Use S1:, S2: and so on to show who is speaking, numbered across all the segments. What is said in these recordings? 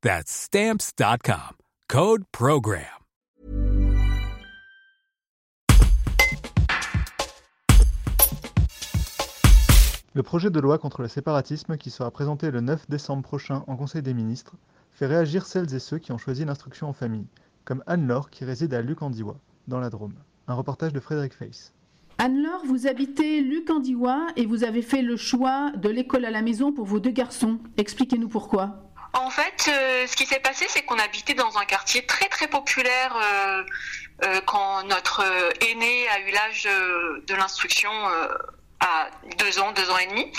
S1: That's Stamps.com. Code Program.
S2: Le projet de loi contre le séparatisme qui sera présenté le 9 décembre prochain en Conseil des ministres fait réagir celles et ceux qui ont choisi l'instruction en famille, comme Anne-Laure qui réside à Luc-en-Diois, dans la Drôme. Un reportage de Frédéric Feiss.
S3: Anne-Laure, vous habitez Luc-en-Diois et vous avez fait le choix de l'école à la maison pour vos deux garçons. Expliquez-nous pourquoi.
S4: En fait, euh, ce qui s'est passé, c'est qu'on habitait dans un quartier très très populaire euh, euh, quand notre aîné a eu l'âge de l'instruction à deux ans, deux ans et demi.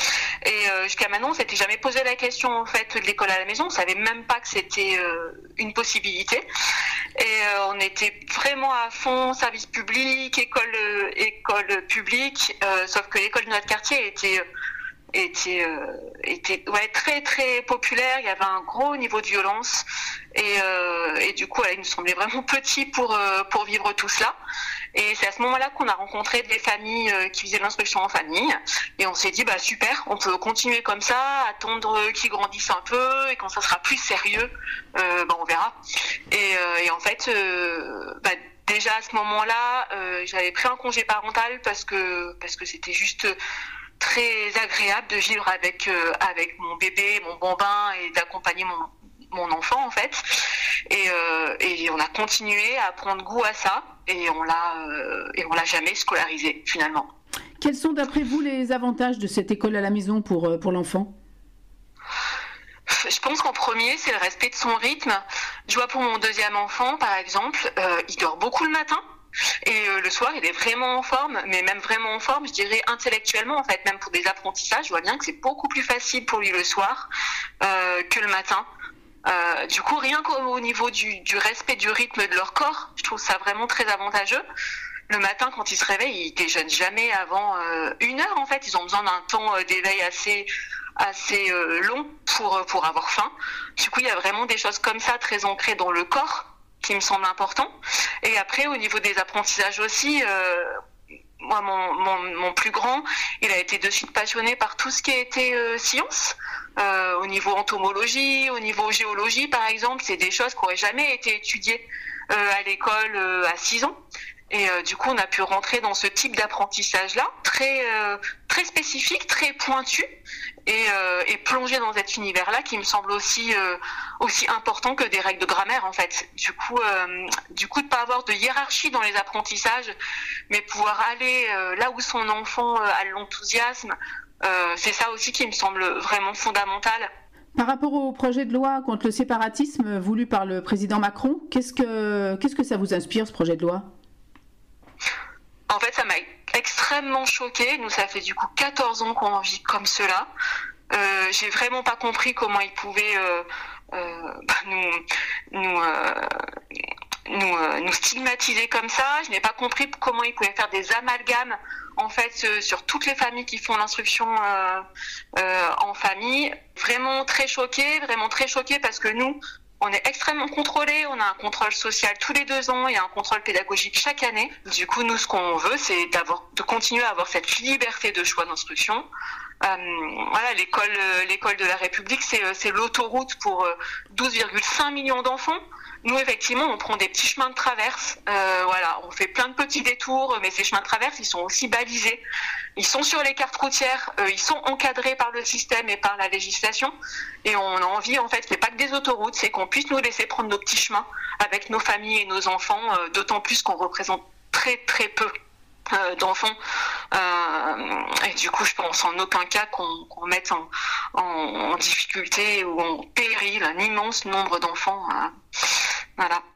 S4: Et jusqu'à maintenant, on s'était jamais posé la question en fait de l'école à la maison. On savait même pas que c'était une possibilité. Et on était vraiment à fond service public, école, école publique. sauf que l'école de notre quartier était était euh, très très populaire. Il y avait un gros niveau de violence. Et, euh, du coup il nous semblait vraiment petit pour euh, pour vivre tout cela. Et c'est à ce moment-là qu'on a rencontré des familles qui faisaient l'instruction en famille. Et on s'est dit bah super on peut continuer comme ça attendre qu'ils grandissent un peu. Et quand ça sera plus sérieux bah, on verra. Et, et en fait bah, déjà à ce moment-là j'avais pris un congé parental parce que parce que c'était juste très agréable de vivre avec euh, avec mon bébé, mon bambin et d'accompagner mon mon enfant en fait et, euh, et on a continué à prendre goût à ça et on l'a euh, et on l'a jamais scolarisé finalement.
S3: Quels sont d'après vous les avantages de cette école à la maison pour pour l'enfant?
S4: Je pense qu'en premier, c'est le respect de son rythme. Je vois pour mon deuxième enfant, par exemple, il dort beaucoup le matin. Et euh, le soir, il est vraiment en forme, mais même vraiment en forme, je dirais intellectuellement, en fait, même pour des apprentissages, je vois bien que c'est beaucoup plus facile pour lui le soir euh, que le matin. Euh, du coup, rien qu'au niveau du, respect du rythme de leur corps, je trouve ça vraiment très avantageux. Le matin, quand ils se réveillent, ils déjeunent jamais avant une heure. En fait, ils ont besoin d'un temps d'éveil assez assez long pour pour avoir faim. Du coup, il y a vraiment des choses comme ça très ancrées dans le corps qui me semble important. Et après, au niveau des apprentissages aussi, euh, moi, mon, plus grand, il a été de suite passionné par tout ce qui a été euh, science. Euh, au niveau entomologie, au niveau géologie, par exemple, c'est des choses qui n'auraient jamais été étudiées à l'école à 6 ans. Et euh, du coup, on a pu rentrer dans ce type d'apprentissage-là, très très spécifique, très pointu, et, euh, et plonger dans cet univers-là qui me semble aussi aussi important que des règles de grammaire en fait. Du coup, euh, du coup de pas avoir de hiérarchie dans les apprentissages, mais pouvoir aller euh, là où son enfant euh, a l'enthousiasme, euh, c'est ça aussi qui me semble vraiment fondamental.
S3: Par rapport au projet de loi contre le séparatisme voulu par le président Macron, qu'est-ce que qu'est-ce que ça vous inspire ce projet de loi
S4: En fait, ça m'a extrêmement choqué. Nous, ça fait du coup 14 ans qu'on vit comme cela. Euh, j'ai vraiment pas compris comment il pouvait euh, euh, bah, nous nous nous, nous, stigmatiser comme ça. Je n'ai pas compris comment ils pouvaient faire des amalgames en fait sur toutes les familles qui font l'instruction en famille. Vraiment très choqué, vraiment très choqué parce que nous, on est extrêmement contrôlé, on a un contrôle social tous les deux ans et un contrôle pédagogique chaque année. Du coup, nous, ce qu'on veut, c'est d'avoir, de continuer à avoir cette liberté de choix d'instruction. Euh, voilà, l'école, l'école de la République, c'est, c'est l'autoroute pour 12,5 millions d'enfants. Nous, effectivement, on prend des petits chemins de traverse. Euh, voilà, on fait plein de petits détours, mais ces chemins de traverse, ils sont aussi balisés. Ils sont sur les cartes routières, euh, ils sont encadrés par le système et par la législation. Et on a envie, en fait, qu'il n'y pas que des autoroutes, c'est qu'on puisse nous laisser prendre nos petits chemins avec nos familles et nos enfants, euh, d'autant plus qu'on représente très très peu d'enfants. Et du coup, je pense en aucun cas qu'on mette en, difficulté ou en péril un immense nombre d'enfants. Voilà.